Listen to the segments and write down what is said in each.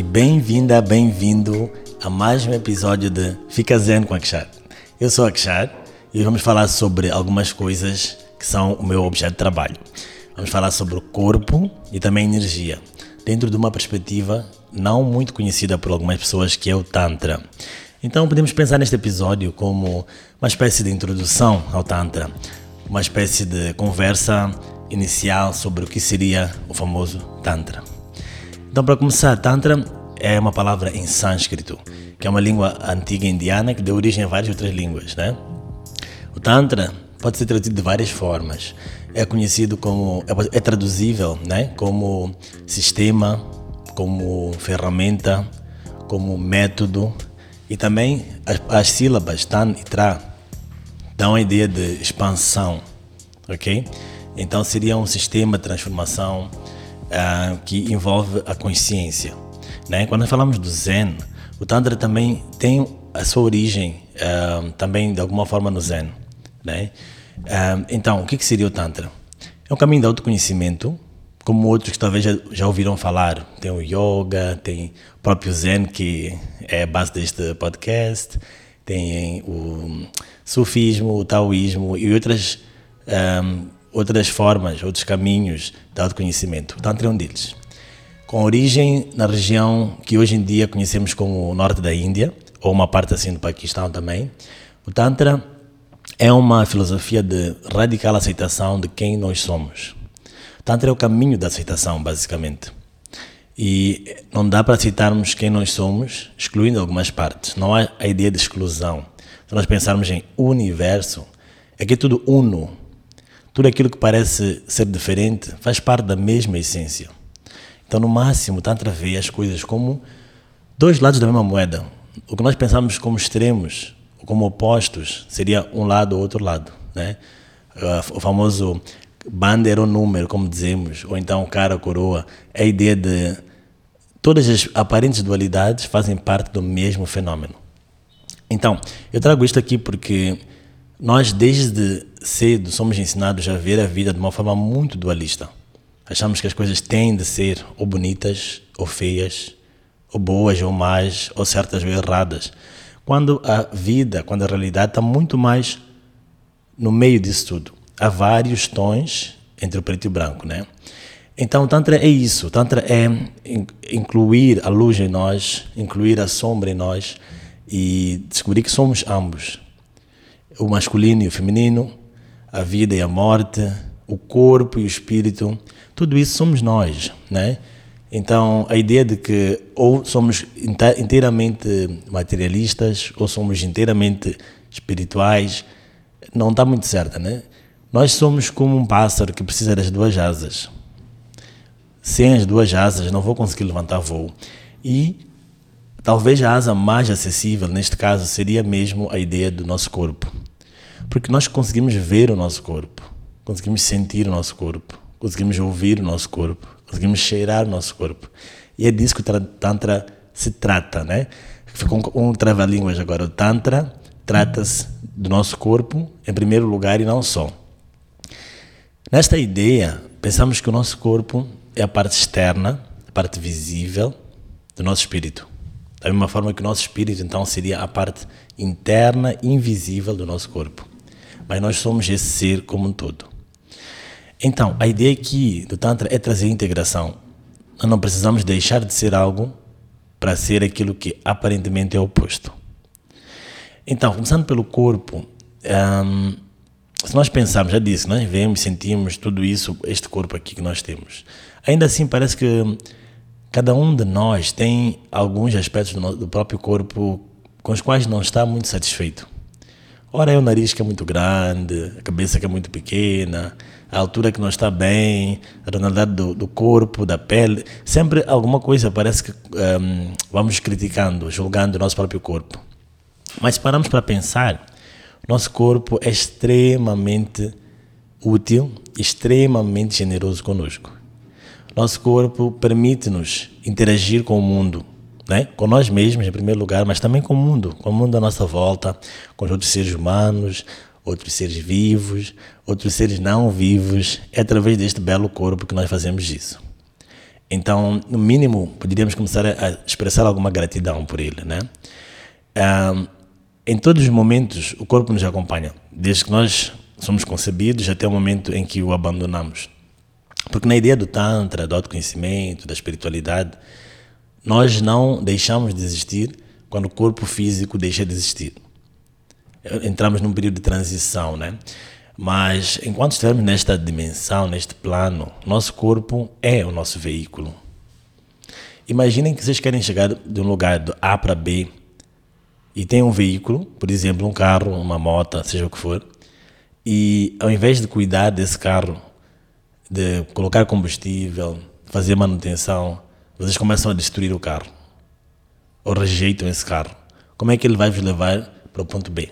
e bem-vinda, bem-vindo a mais um episódio de Fica Zen com Akshar. Eu sou Akshar e vamos falar sobre algumas coisas que são o meu objeto de trabalho. Vamos falar sobre o corpo e também energia, dentro de uma perspectiva não muito conhecida por algumas pessoas que é o Tantra. Então podemos pensar neste episódio como uma espécie de introdução ao Tantra, uma espécie de conversa inicial sobre o que seria o famoso Tantra. Então, para começar, Tantra é uma palavra em sânscrito, que é uma língua antiga indiana que deu origem a várias outras línguas, né? O Tantra pode ser traduzido de várias formas. É conhecido como, é, é traduzível, né? Como sistema, como ferramenta, como método e também as, as sílabas Tan e Tra dão a ideia de expansão, ok? Então seria um sistema de transformação uh, que envolve a consciência. Né? Quando falamos do Zen, o Tantra também tem a sua origem uh, também de alguma forma no Zen. Né? Uh, então, o que, que seria o Tantra? É um caminho de autoconhecimento, como outros que talvez já, já ouviram falar. Tem o Yoga, tem o próprio Zen, que é a base deste podcast, tem o Sufismo, o Taoísmo e outras outras formas, outros caminhos de autoconhecimento. O Tantra é um deles. Com origem na região que hoje em dia conhecemos como o norte da Índia, ou uma parte assim do Paquistão também, o Tantra é uma filosofia de radical aceitação de quem nós somos. O Tantra é o caminho da aceitação, basicamente. E não dá para aceitarmos quem nós somos, excluindo algumas partes. Não há a ideia de exclusão. Se nós pensarmos em universo, é que é tudo uno, tudo aquilo que parece ser diferente faz parte da mesma essência. Então, no máximo, Tantra vê as coisas como dois lados da mesma moeda. O que nós pensamos como extremos, como opostos, seria um lado ou outro lado. Né? Ah, o famoso bandeira ou número, como dizemos, ou então cara ou coroa, é a ideia de todas as aparentes dualidades fazem parte do mesmo fenômeno. Então, eu trago isto aqui porque nós, desde cedo, somos ensinados a ver a vida de uma forma muito dualista. Achamos que as coisas têm de ser ou bonitas, ou feias, ou boas, ou más, ou certas ou erradas. Quando a vida, quando a realidade está muito mais no meio disso tudo. Há vários tons entre o preto e o branco, né? Então, o Tantra é isso. O Tantra é incluir a luz em nós, incluir a sombra em nós e descobrir que somos ambos o masculino e o feminino, a vida e a morte, o corpo e o espírito, tudo isso somos nós, né? Então, a ideia de que ou somos inteiramente materialistas ou somos inteiramente espirituais não está muito certa, né? Nós somos como um pássaro que precisa das duas asas. Sem as duas asas não vou conseguir levantar voo. E talvez a asa mais acessível neste caso seria mesmo a ideia do nosso corpo. Porque nós conseguimos ver o nosso corpo, conseguimos sentir o nosso corpo, conseguimos ouvir o nosso corpo, conseguimos cheirar o nosso corpo. E é disso que o Tantra se trata, né? Ficou um, trava-línguas agora. O Tantra trata-se do nosso corpo em primeiro lugar e não só. Nesta ideia, pensamos que o nosso corpo é a parte externa, a parte visível do nosso espírito. Da mesma forma que o nosso espírito, então, seria a parte interna, invisível do nosso corpo mas nós somos esse ser como um todo. Então, a ideia aqui do Tantra é trazer integração. Nós não precisamos deixar de ser algo para ser aquilo que aparentemente é oposto. Então, começando pelo corpo, um, se nós pensarmos, já disse, nós vemos, sentimos tudo isso, este corpo aqui que nós temos. Ainda assim, parece que cada um de nós tem alguns aspectos do próprio corpo com os quais não está muito satisfeito. Ora é o nariz que é muito grande, a cabeça que é muito pequena, a altura que não está bem, a tonalidade do, do corpo, da pele. Sempre alguma coisa parece que um, vamos criticando, julgando o nosso próprio corpo. Mas se paramos para pensar, nosso corpo é extremamente útil, extremamente generoso conosco. Nosso corpo permite-nos interagir com o mundo, né? com nós mesmos em primeiro lugar, mas também com o mundo, com o mundo à nossa volta, com os outros seres humanos, outros seres vivos, outros seres não vivos. É através deste belo corpo que nós fazemos isso. Então, no mínimo, poderíamos começar a expressar alguma gratidão por ele, né? Um, em todos os momentos, o corpo nos acompanha, desde que nós somos concebidos até o momento em que o abandonamos. Porque na ideia do Tantra, do autoconhecimento, da espiritualidade, nós não deixamos de existir quando o corpo físico deixa de existir. Entramos num período de transição, né? Mas enquanto estivermos nesta dimensão, neste plano, nosso corpo é o nosso veículo. Imaginem que vocês querem chegar de um lugar do A para B e tem um veículo, por exemplo, um carro, uma moto, seja o que for, e ao invés de cuidar desse carro, de colocar combustível, fazer manutenção, vocês começam a destruir o carro ou rejeitam esse carro. Como é que ele vai vos levar para o ponto B?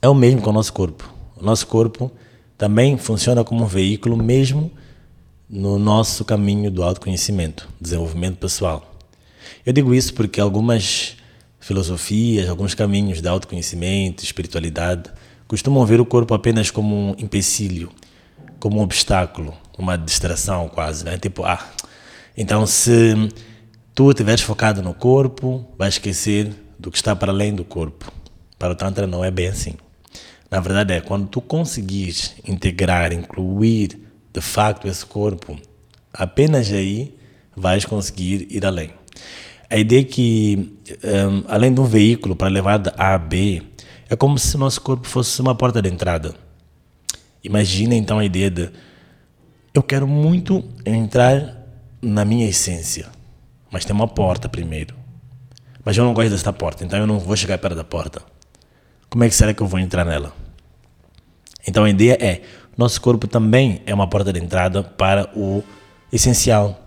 É o mesmo com o nosso corpo. O nosso corpo também funciona como um veículo mesmo no nosso caminho do autoconhecimento, desenvolvimento pessoal. Eu digo isso porque algumas filosofias, alguns caminhos de autoconhecimento, espiritualidade, costumam ver o corpo apenas como um empecilho, como um obstáculo, uma distração quase, né? Tipo, ah, então se tu estiveres focado no corpo, vais esquecer do que está para além do corpo. Para o Tantra não é bem assim. Na verdade é quando tu conseguires integrar, incluir de facto esse corpo, apenas aí vais conseguir ir além. A ideia é que, um, além de um veículo para levar de A a B, é como se o nosso corpo fosse uma porta de entrada. Imagina então a ideia de eu quero muito entrar na minha essência, mas tem uma porta primeiro. Mas eu não gosto desta porta, então eu não vou chegar perto da porta. Como é que será que eu vou entrar nela? Então a ideia é, nosso corpo também é uma porta de entrada para o essencial,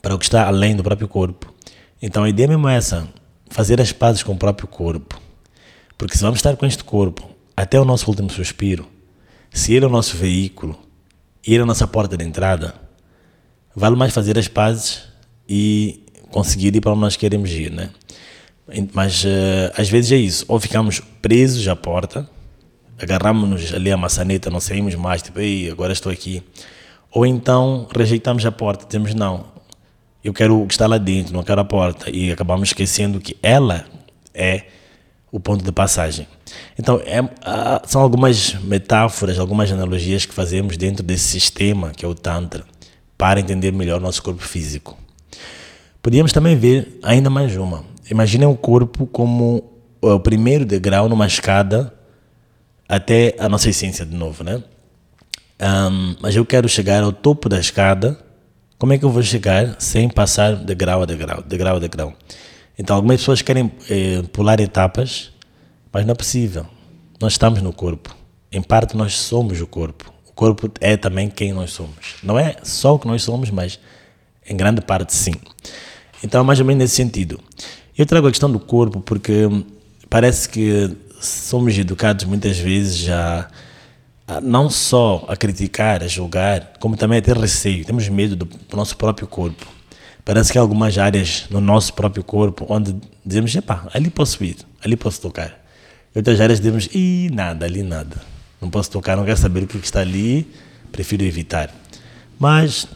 para o que está além do próprio corpo. Então a ideia mesmo é essa, fazer as pazes com o próprio corpo. Porque se vamos estar com este corpo até o nosso último suspiro, se ele é o nosso veículo, e ele é a nossa porta de entrada, vale mais fazer as pazes e conseguir ir para onde nós queremos ir, né? Mas uh, às vezes é isso, ou ficamos presos à porta, agarramos-nos ali a maçaneta, não saímos mais, tipo, ei, agora estou aqui. Ou então rejeitamos a porta, dizemos não, eu quero estar lá dentro, não quero a porta. E acabamos esquecendo que ela é o ponto de passagem. Então, é, são algumas metáforas, algumas analogias que fazemos dentro desse sistema que é o Tantra, para entender melhor nosso corpo físico. Podíamos também ver ainda mais uma. Imaginem o corpo como o primeiro degrau numa escada até a nossa essência de novo, né? Um, mas eu quero chegar ao topo da escada. Como é que eu vou chegar sem passar de grau a degrau, degrau a degrau? Então, algumas pessoas querem eh, pular etapas, mas não é possível. Nós estamos no corpo. Em parte, nós somos o corpo. Corpo é também quem nós somos. Não é só o que nós somos, mas em grande parte, sim. Então, mais ou menos nesse sentido. Eu trago a questão do corpo porque parece que somos educados muitas vezes a, não só a criticar, a julgar, como também a ter receio. Temos medo do, do nosso próprio corpo. Parece que há algumas áreas no nosso próprio corpo onde dizemos, epá, ali posso ir, ali posso tocar. E outras áreas dizemos, ih, nada, ali nada. Não posso tocar, não quero saber o que está ali, prefiro evitar. Mas,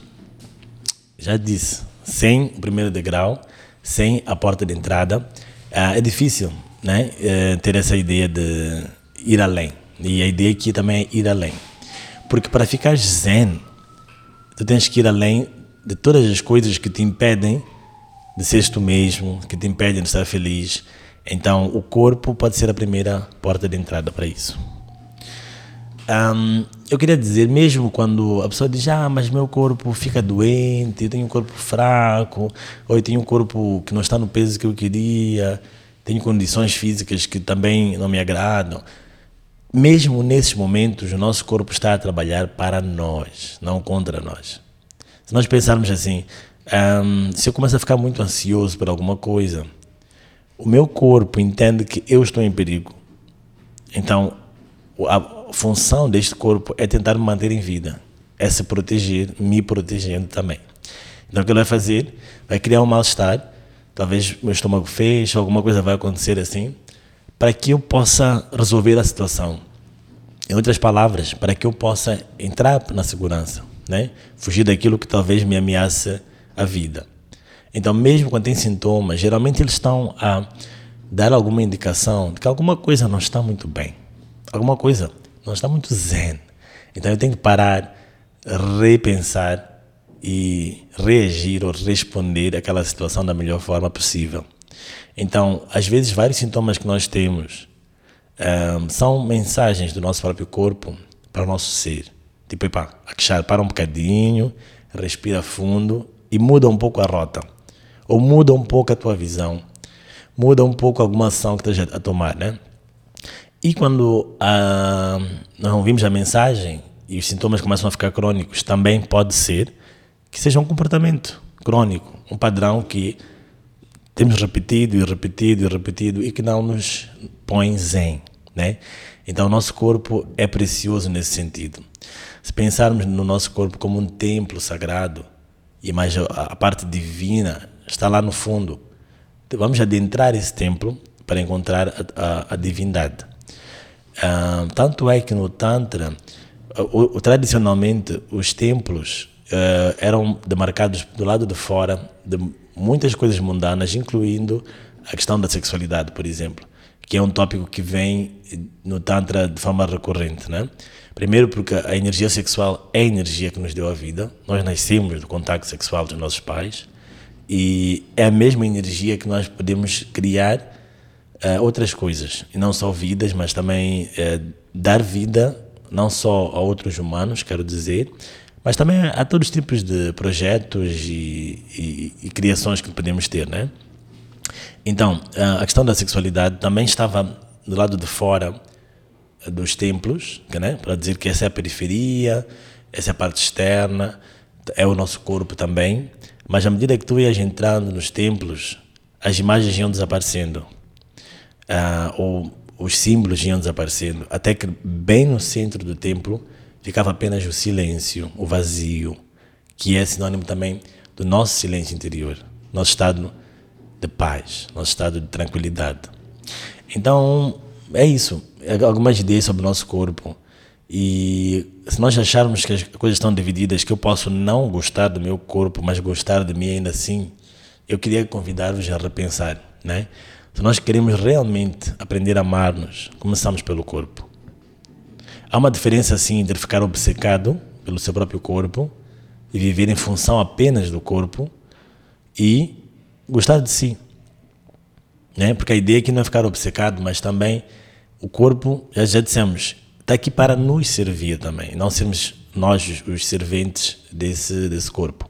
já disse, sem o primeiro degrau, sem a porta de entrada, é difícil né, é, ter essa ideia de ir além. E a ideia aqui também é ir além. Porque para ficar zen, tu tens que ir além de todas as coisas que te impedem de seres tu mesmo, que te impedem de estar feliz. Então, o corpo pode ser a primeira porta de entrada para isso. Um, eu queria dizer, mesmo quando a pessoa diz, ah, mas meu corpo fica doente, eu tenho um corpo fraco, ou eu tenho um corpo que não está no peso que eu queria, tenho condições físicas que também não me agradam. Mesmo nesses momentos, o nosso corpo está a trabalhar para nós, não contra nós. Se nós pensarmos assim, um, se eu começo a ficar muito ansioso por alguma coisa, o meu corpo entende que eu estou em perigo. Então, a função deste corpo é tentar me manter em vida, é se proteger, me protegendo também. Então, o que ele vai fazer? Vai criar um mal-estar talvez meu estômago feche, alguma coisa vai acontecer assim, para que eu possa resolver a situação. Em outras palavras, para que eu possa entrar na segurança, né? Fugir daquilo que talvez me ameace a vida. Então, mesmo quando tem sintomas, geralmente eles estão a dar alguma indicação de que alguma coisa não está muito bem, alguma coisa não está muito zen. Então, eu tenho que parar, repensar e reagir ou responder àquela situação da melhor forma possível. Então, às vezes, vários sintomas que nós temos um, são mensagens do nosso próprio corpo para o nosso ser. Tipo, epa, aquechar, para um bocadinho, respira fundo e muda um pouco a rota. Ou muda um pouco a tua visão. Muda um pouco alguma ação que estás a tomar, né? E quando uh, nós ouvimos a mensagem e os sintomas começam a ficar crônicos, também pode ser que seja um comportamento crônico, um padrão que temos repetido e repetido e repetido e que não nos põe zen, né? Então, o nosso corpo é precioso nesse sentido. Se pensarmos no nosso corpo como um templo sagrado, e mais a parte divina está lá no fundo, vamos adentrar esse templo para encontrar a, a, a divindade. Uh, tanto é que no Tantra, o, o, tradicionalmente, os templos uh, eram demarcados do lado de fora de muitas coisas mundanas, incluindo a questão da sexualidade, por exemplo, que é um tópico que vem no Tantra de forma recorrente, né? Primeiro porque a energia sexual é a energia que nos deu a vida. Nós nascemos do contato sexual dos nossos pais e é a mesma energia que nós podemos criar uh, outras coisas, e não só vidas, mas também uh, dar vida não só a outros humanos, quero dizer, mas também a todos os tipos de projetos e, e, e criações que podemos ter, né? Então, a questão da sexualidade também estava do lado de fora dos templos, né? para dizer que essa é a periferia, essa é a parte externa, é o nosso corpo também. Mas à medida que tu ias entrando nos templos, as imagens iam desaparecendo, ah, ou os símbolos iam desaparecendo, até que bem no centro do templo ficava apenas o silêncio, o vazio, que é sinônimo também do nosso silêncio interior, nosso estado de paz, nosso estado de tranquilidade. Então, é isso. É algumas ideias sobre o nosso corpo. E se nós acharmos que as coisas estão divididas, que eu posso não gostar do meu corpo, mas gostar de mim ainda assim, eu queria convidar-vos a repensar, né? Se nós queremos realmente aprender a amar-nos, começamos pelo corpo. Há uma diferença assim entre ficar obcecado pelo seu próprio corpo e viver em função apenas do corpo e gostar de si. Né? Porque a ideia aqui não é ficar obcecado, mas também o corpo, já, já dissemos, está aqui para nos servir também, não sermos nós os serventes desse, desse corpo.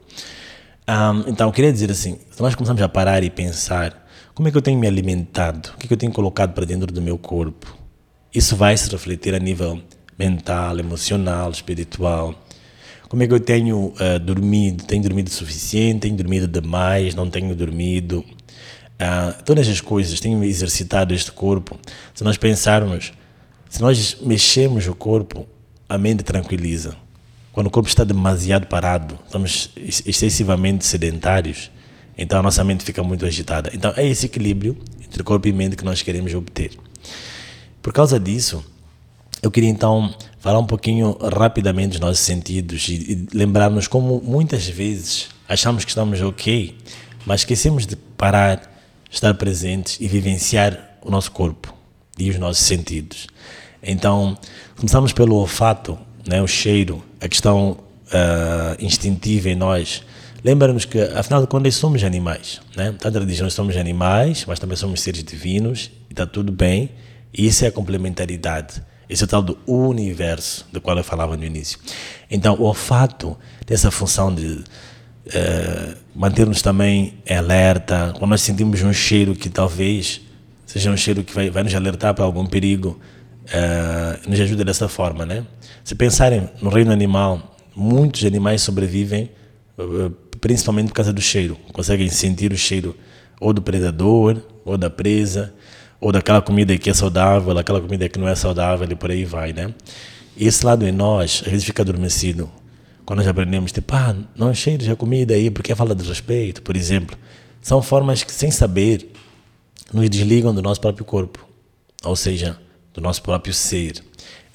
Um, então, eu queria dizer assim: se nós começamos a parar e pensar como é que eu tenho me alimentado, o que, é que eu tenho colocado para dentro do meu corpo, isso vai se refletir a nível mental, emocional, espiritual. Como é que eu tenho uh, dormido? Tenho dormido suficiente? Tenho dormido demais? Não tenho dormido? Uh, todas as coisas, tenho exercitado este corpo. Se nós pensarmos, se nós mexemos o corpo, a mente tranquiliza. Quando o corpo está demasiado parado, estamos excessivamente sedentários, então a nossa mente fica muito agitada. Então é esse equilíbrio entre corpo e mente que nós queremos obter. Por causa disso, eu queria então falar um pouquinho rapidamente dos nossos sentidos e, e lembrar-nos como muitas vezes achamos que estamos ok, mas esquecemos de parar, estar presentes e vivenciar o nosso corpo e os nossos sentidos. Então, começamos pelo olfato, né, o cheiro, a questão uh, instintiva em nós. Lembra-nos que, afinal de contas, somos animais. Né? Tanto diz nós somos animais, mas também somos seres divinos, e está tudo bem. E isso é a complementaridade. Esse é o tal do universo do qual eu falava no início. Então, o olfato tem essa função de uh, manter-nos também alerta. Quando nós sentimos um cheiro que talvez seja um cheiro que vai, vai nos alertar para algum perigo, uh, nos ajuda dessa forma, né? Se pensarem no reino animal, muitos animais sobrevivem uh, principalmente por causa do cheiro. Conseguem sentir o cheiro ou do predador ou da presa ou daquela comida que é saudável, daquela comida que não é saudável e por aí vai, né? E esse lado em nós, às vezes fica adormecido. Quando nós aprendemos, tipo, ah, não cheires a comida aí, porque fala de respeito, por exemplo. São formas que, sem saber, nos desligam do nosso próprio corpo, ou seja, do nosso próprio ser.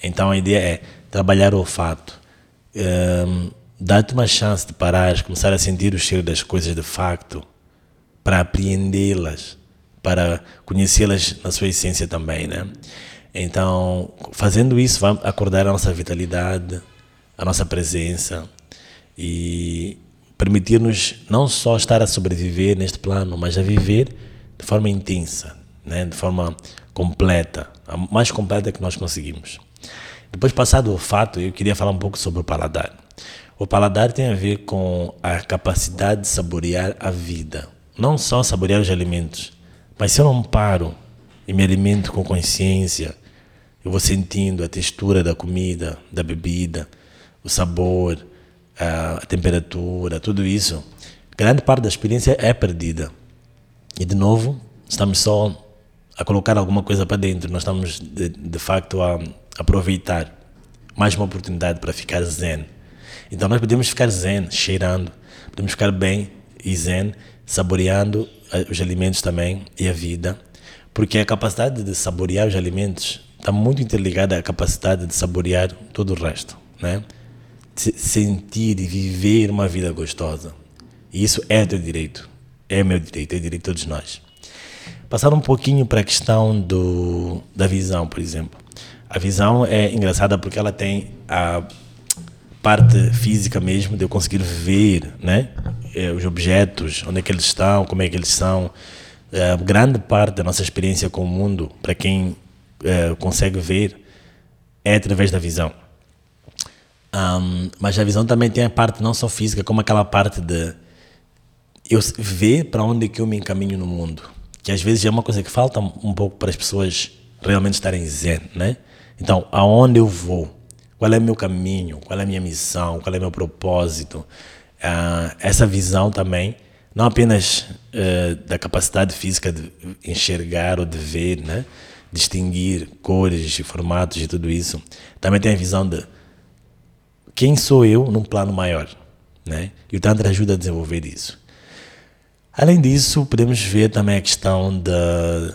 Então a ideia é trabalhar o olfato, um, dá-te uma chance de parar, começar a sentir o cheiro das coisas de facto, para apreendê-las, para conhecê-las na sua essência também, né? Então, fazendo isso, vamos acordar a nossa vitalidade, a nossa presença e permitir-nos não só estar a sobreviver neste plano, mas a viver de forma intensa, né? de forma completa, a mais completa que nós conseguimos. Depois, passado o fato, eu queria falar um pouco sobre o paladar. O paladar tem a ver com a capacidade de saborear a vida, não só saborear os alimentos, mas se eu não paro e me alimento com consciência, eu vou sentindo a textura da comida, da bebida, o sabor, a temperatura, tudo isso. Grande parte da experiência é perdida. E de novo, estamos só a colocar alguma coisa para dentro, nós estamos de, de facto a aproveitar mais uma oportunidade para ficar zen. Então nós podemos ficar zen, cheirando, podemos ficar bem e zen, saboreando eh, os alimentos também e a vida, porque a capacidade de saborear os alimentos está muito interligada à capacidade de saborear todo o resto, né? Sentir e viver uma vida gostosa. E isso é teu direito, é meu direito, é direito de todos nós. Passar um pouquinho para a questão do, da visão, por exemplo. A visão é engraçada porque ela tem a parte física mesmo de eu conseguir ver, né, eh, os objetos, onde é que eles estão, como é que eles são. É, grande parte da nossa experiência com o mundo, para quem é, consegue ver, é através da visão. Um, mas a visão também tem a parte não só física, como aquela parte de eu ver para onde é que eu me encaminho no mundo. Que às vezes é uma coisa que falta um pouco para as pessoas realmente estarem zen, né? Então, aonde eu vou? Qual é o meu caminho? Qual é a minha missão? Qual é o meu propósito? Uh, essa visão também, não apenas uh, da capacidade física de enxergar ou de ver, né? distinguir cores formatos e tudo isso, também tem a visão de quem sou eu num plano maior. Né? E o Tantra ajuda a desenvolver isso. Além disso, podemos ver também a questão da,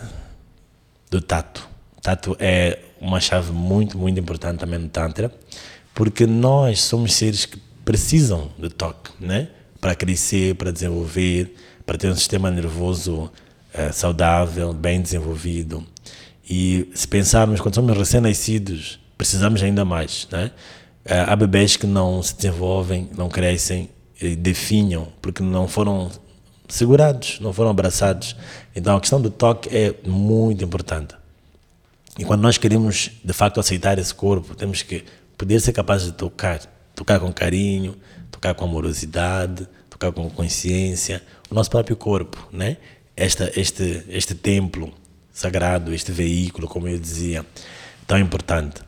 do tato. O tato é uma chave muito, muito importante também no Tantra, porque nós somos seres que precisam de toque, né? Para crescer, para desenvolver, para ter um sistema nervoso é, saudável, bem desenvolvido. E se pensarmos, quando somos recém-nascidos, precisamos ainda mais, né? É, há bebês que não se desenvolvem, não crescem, definham, porque não foram segurados, não foram abraçados. Então a questão do toque é muito importante. E quando nós queremos de facto aceitar esse corpo, temos que poder ser capazes de tocar, tocar com carinho, tocar com amorosidade, tocar com consciência, o nosso próprio corpo, né? Esta, este, este templo sagrado, este veículo, como eu dizia, tão importante.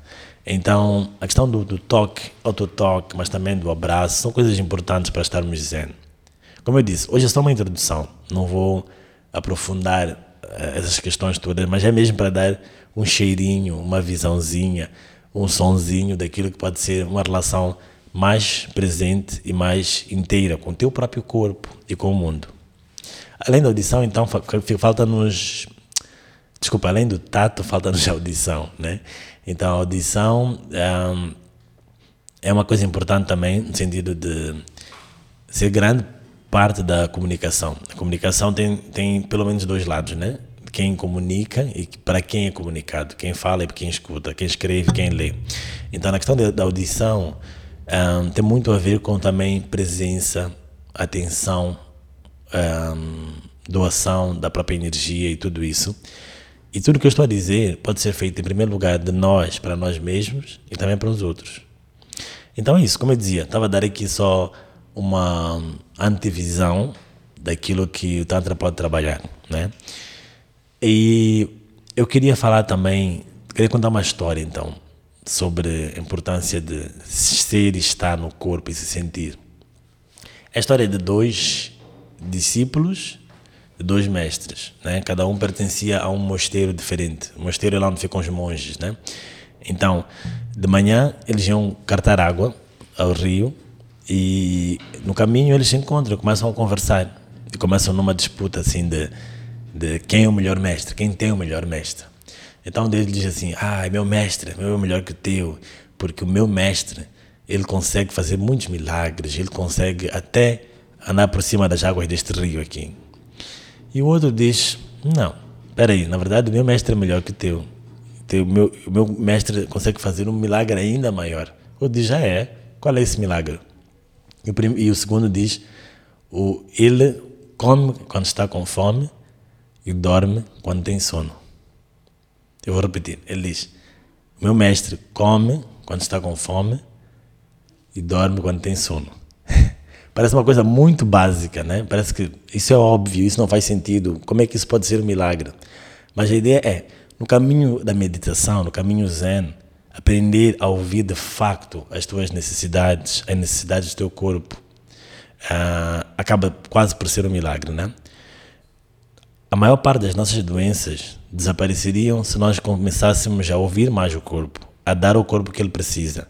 Então, a questão do, do toque, autotoque, mas também do abraço, são coisas importantes para estarmos zen. Como eu disse, hoje é só uma introdução, não vou aprofundar uh, essas questões todas, mas é mesmo para dar um cheirinho, uma visãozinha, um sonzinho daquilo que pode ser uma relação mais presente e mais inteira com o teu próprio corpo e com o mundo. Além da audição, então, falta-nos. Desculpa, além do tato, falta-nos a audição, né? Então, a audição um, é uma coisa importante também, no sentido de ser grande parte da comunicação. A comunicação tem, tem pelo menos dois lados, né? Quem comunica e para quem é comunicado, quem fala e quem escuta, quem escreve, quem lê. Então, na questão da audição, um, tem muito a ver com também presença, atenção, um, doação da própria energia e tudo isso. E tudo que eu estou a dizer pode ser feito, em primeiro lugar, de nós para nós mesmos e também para os outros. Então é isso, como eu dizia, estava a dar aqui só uma antevisão daquilo que o Tantra pode trabalhar, né? E eu queria falar também, queria contar uma história então, sobre a importância de ser e estar no corpo e se sentir. É a história de dois discípulos, de dois mestres, né? Cada um pertencia a um mosteiro diferente. O mosteiro é lá onde ficam os monges, né? Então, de manhã eles iam cartar água ao rio e no caminho eles se encontram, começam a conversar e começam numa disputa assim de de quem é o melhor mestre, quem tem o melhor mestre. Então Deus diz assim: Ah, meu mestre, meu é melhor que o teu, porque o meu mestre ele consegue fazer muitos milagres, ele consegue até andar por cima das águas deste rio aqui. E o outro diz: Não, espera aí, na verdade o meu mestre é melhor que o teu. O meu, o meu mestre consegue fazer um milagre ainda maior. O outro diz: Já é, qual é esse milagre? E o, prim, e o segundo diz: o, Ele come quando está com fome e dorme quando tem sono. Eu vou repetir: Ele diz: Meu mestre come quando está com fome e dorme quando tem sono. Parece uma coisa muito básica, né? Parece que isso é óbvio, isso não faz sentido. Como é que isso pode ser um milagre? Mas a ideia é, no caminho da meditação, no caminho zen, aprender a ouvir de facto as tuas necessidades, as necessidades do teu corpo, uh, acaba quase por ser um milagre, né? A maior parte das nossas doenças desapareceriam se nós começássemos a ouvir mais o corpo, a dar ao corpo o que ele precisa.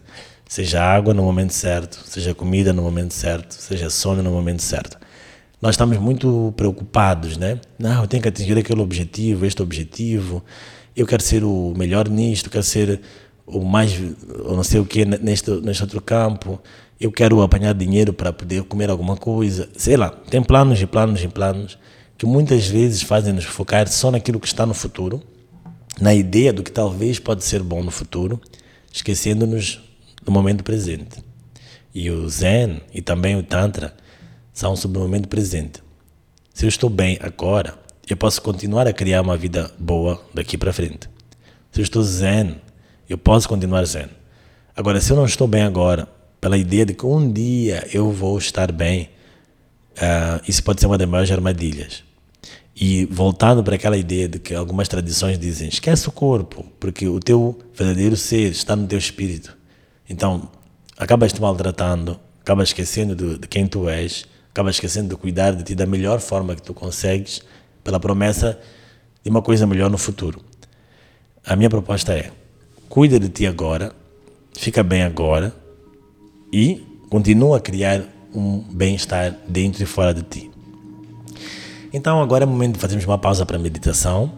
Seja água no momento certo, seja comida no momento certo, seja sono no momento certo. Nós estamos muito preocupados, né? Não, eu tenho que atingir aquele objetivo, este objetivo. Eu quero ser o melhor nisto, quero ser o mais, ou não sei o que, neste, neste outro campo. Eu quero apanhar dinheiro para poder comer alguma coisa. Sei lá, tem planos e planos e planos que muitas vezes fazem-nos focar só naquilo que está no futuro, na ideia do que talvez pode ser bom no futuro, esquecendo-nos no momento presente. E o Zen e também o Tantra são sobre o momento presente. Se eu estou bem agora, eu posso continuar a criar uma vida boa daqui para frente. Se eu estou Zen, eu posso continuar Zen. Agora, se eu não estou bem agora, pela ideia de que um dia eu vou estar bem, uh, isso pode ser uma das maiores armadilhas. E voltando para aquela ideia de que algumas tradições dizem: esquece o corpo, porque o teu verdadeiro ser está no teu espírito. Então, acabas te maltratando, acabas esquecendo de, de, quem tu és, acabas esquecendo de cuidar de ti da melhor forma que tu consegues, pela promessa de uma coisa melhor no futuro. A minha proposta é: cuida de ti agora, fica bem agora e continua a criar um bem-estar dentro e fora de ti. Então, agora é o momento de fazermos uma pausa para a meditação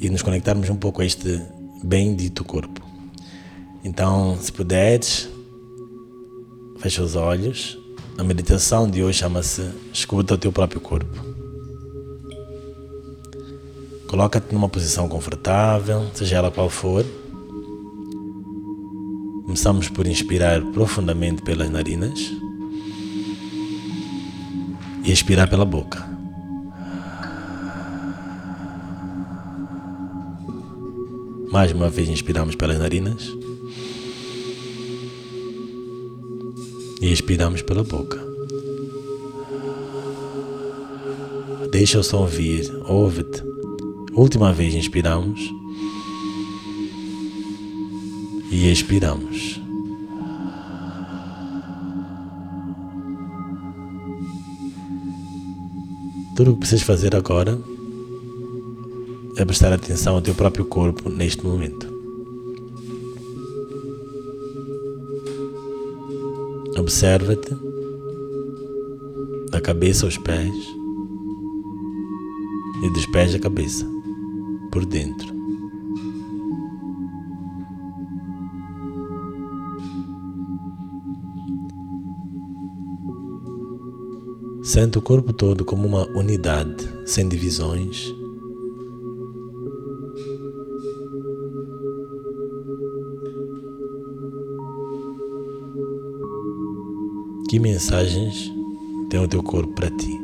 e nos conectarmos um pouco a este bendito corpo. Então, se puderes, fecha os olhos. A meditação de hoje chama-se Escuta o teu próprio corpo. Coloca-te numa posição confortável, seja ela qual for. Começamos por inspirar profundamente pelas narinas e expirar pela boca. Mais uma vez inspiramos pelas narinas. e expiramos pela boca. Deixa o som vir, ouve-te. Última vez inspiramos e expiramos. Tudo o que precisas fazer agora é prestar atenção ao teu próprio corpo neste momento. Observa-te da cabeça aos pés e dos pés à cabeça, por dentro. Sente o corpo todo como uma unidade, sem divisões Que mensagens tem o teu corpo para ti?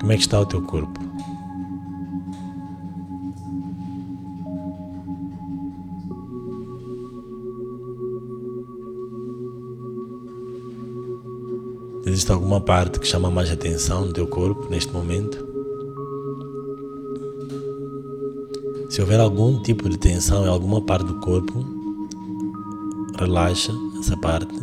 Como é que está o teu corpo? Existe alguma parte que chama mais atenção no teu corpo neste momento? Se houver algum tipo de tensão em alguma parte do corpo, relaxa essa parte.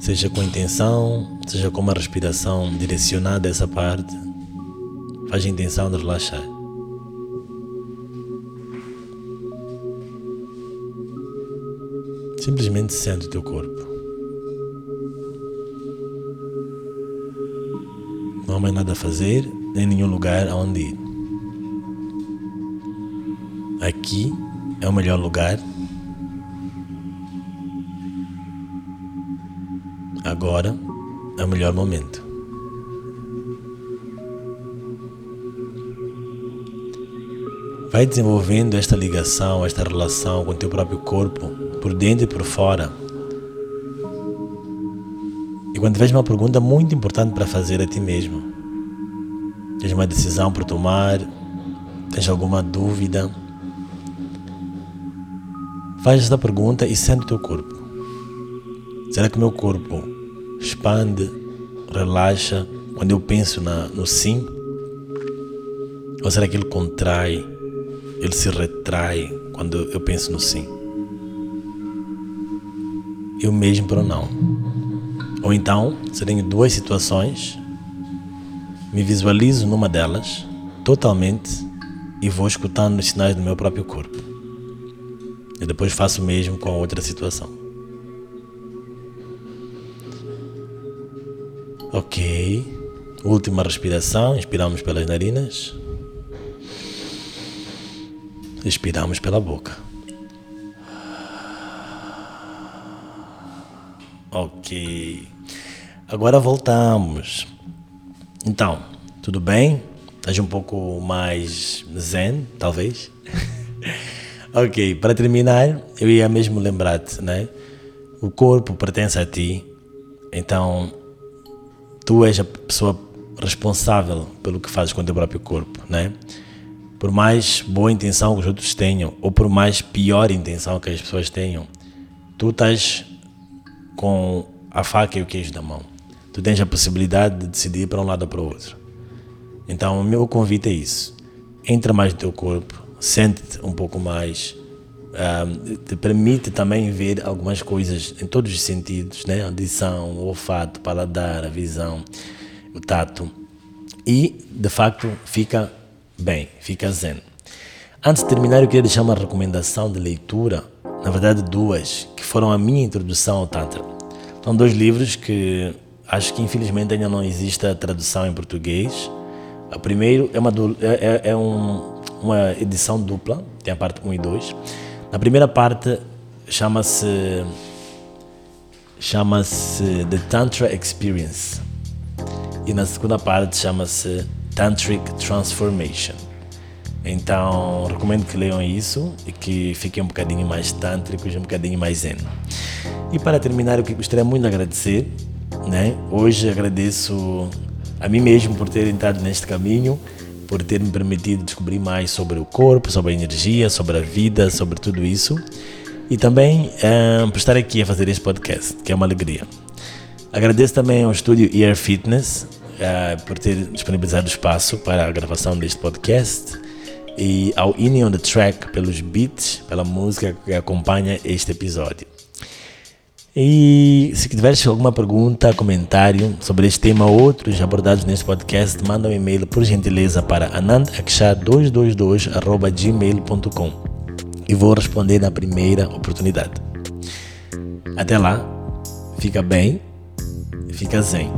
Seja com intenção, seja com uma respiração direcionada a essa parte, faz a intenção de relaxar. Simplesmente sente o teu corpo. Não há mais nada a fazer, nem nenhum lugar aonde ir. Aqui é o melhor lugar. Agora é o melhor momento. Vai desenvolvendo esta ligação, esta relação com o teu próprio corpo, por dentro e por fora. E quando tiveres uma pergunta muito importante para fazer a ti mesmo, tens uma decisão para tomar, tens alguma dúvida, faz esta pergunta e sente o teu corpo. Será que o meu corpo expande, relaxa quando eu penso na, no sim? Ou será que ele contrai ele se retrai quando eu penso no sim. Eu mesmo para o não. Ou então, se tenho duas situações, me visualizo numa delas totalmente e vou escutando os sinais do meu próprio corpo. E depois faço o mesmo com a outra situação. Ok. Última respiração, inspiramos pelas narinas. Expiramos pela boca. Ok. Agora voltamos. Então, tudo bem? Estás um pouco mais zen, talvez? ok, para terminar, eu ia mesmo lembrar-te, né? O corpo pertence a ti, então tu és a pessoa responsável pelo que fazes com o teu próprio corpo, né? por mais boa intenção que os outros tenham, ou por mais pior intenção que as pessoas tenham, tu estás com a faca e o queijo na mão. Tu tens a possibilidade de decidir para um lado ou para o outro. Então, o meu convite é isso. Entra mais no teu corpo, sente-te um pouco mais, te permite também ver algumas coisas em todos os sentidos, né? Audição, olfato, paladar, a visão, o tato. E, de facto, fica Bem, fica zen. Antes de terminar, eu queria deixar uma recomendação de leitura, na verdade duas, que foram a minha introdução ao Tantra. São dois livros que acho que infelizmente ainda não existe a tradução em português. O primeiro é uma, é, é, é um, uma edição dupla, tem a parte 1 e 2. Na primeira parte chama-se chama-se The Tantra Experience. E na segunda parte chama-se Tantric Transformation. Então, recomendo que leiam isso e que fiquem um bocadinho mais tântricos, um bocadinho mais zen. E para terminar, eu gostaria muito de agradecer. Né? Hoje agradeço a mim mesmo por ter entrado neste caminho, por ter me permitido descobrir mais sobre o corpo, sobre a energia, sobre a vida, sobre tudo isso. E também um, por estar aqui a fazer este podcast, que é uma alegria. Agradeço também ao estúdio Ear Fitness, uh, por ter disponibilizado espaço para a gravação deste podcast e ao In on the Track pelos beats, pela música que acompanha este episódio. E se tiveres alguma pergunta, comentário sobre este tema ou outros abordados neste podcast, manda um e-mail por gentileza para anandakshar222@gmail.com e vou responder na primeira oportunidade. Até lá, fica bem, fica zen.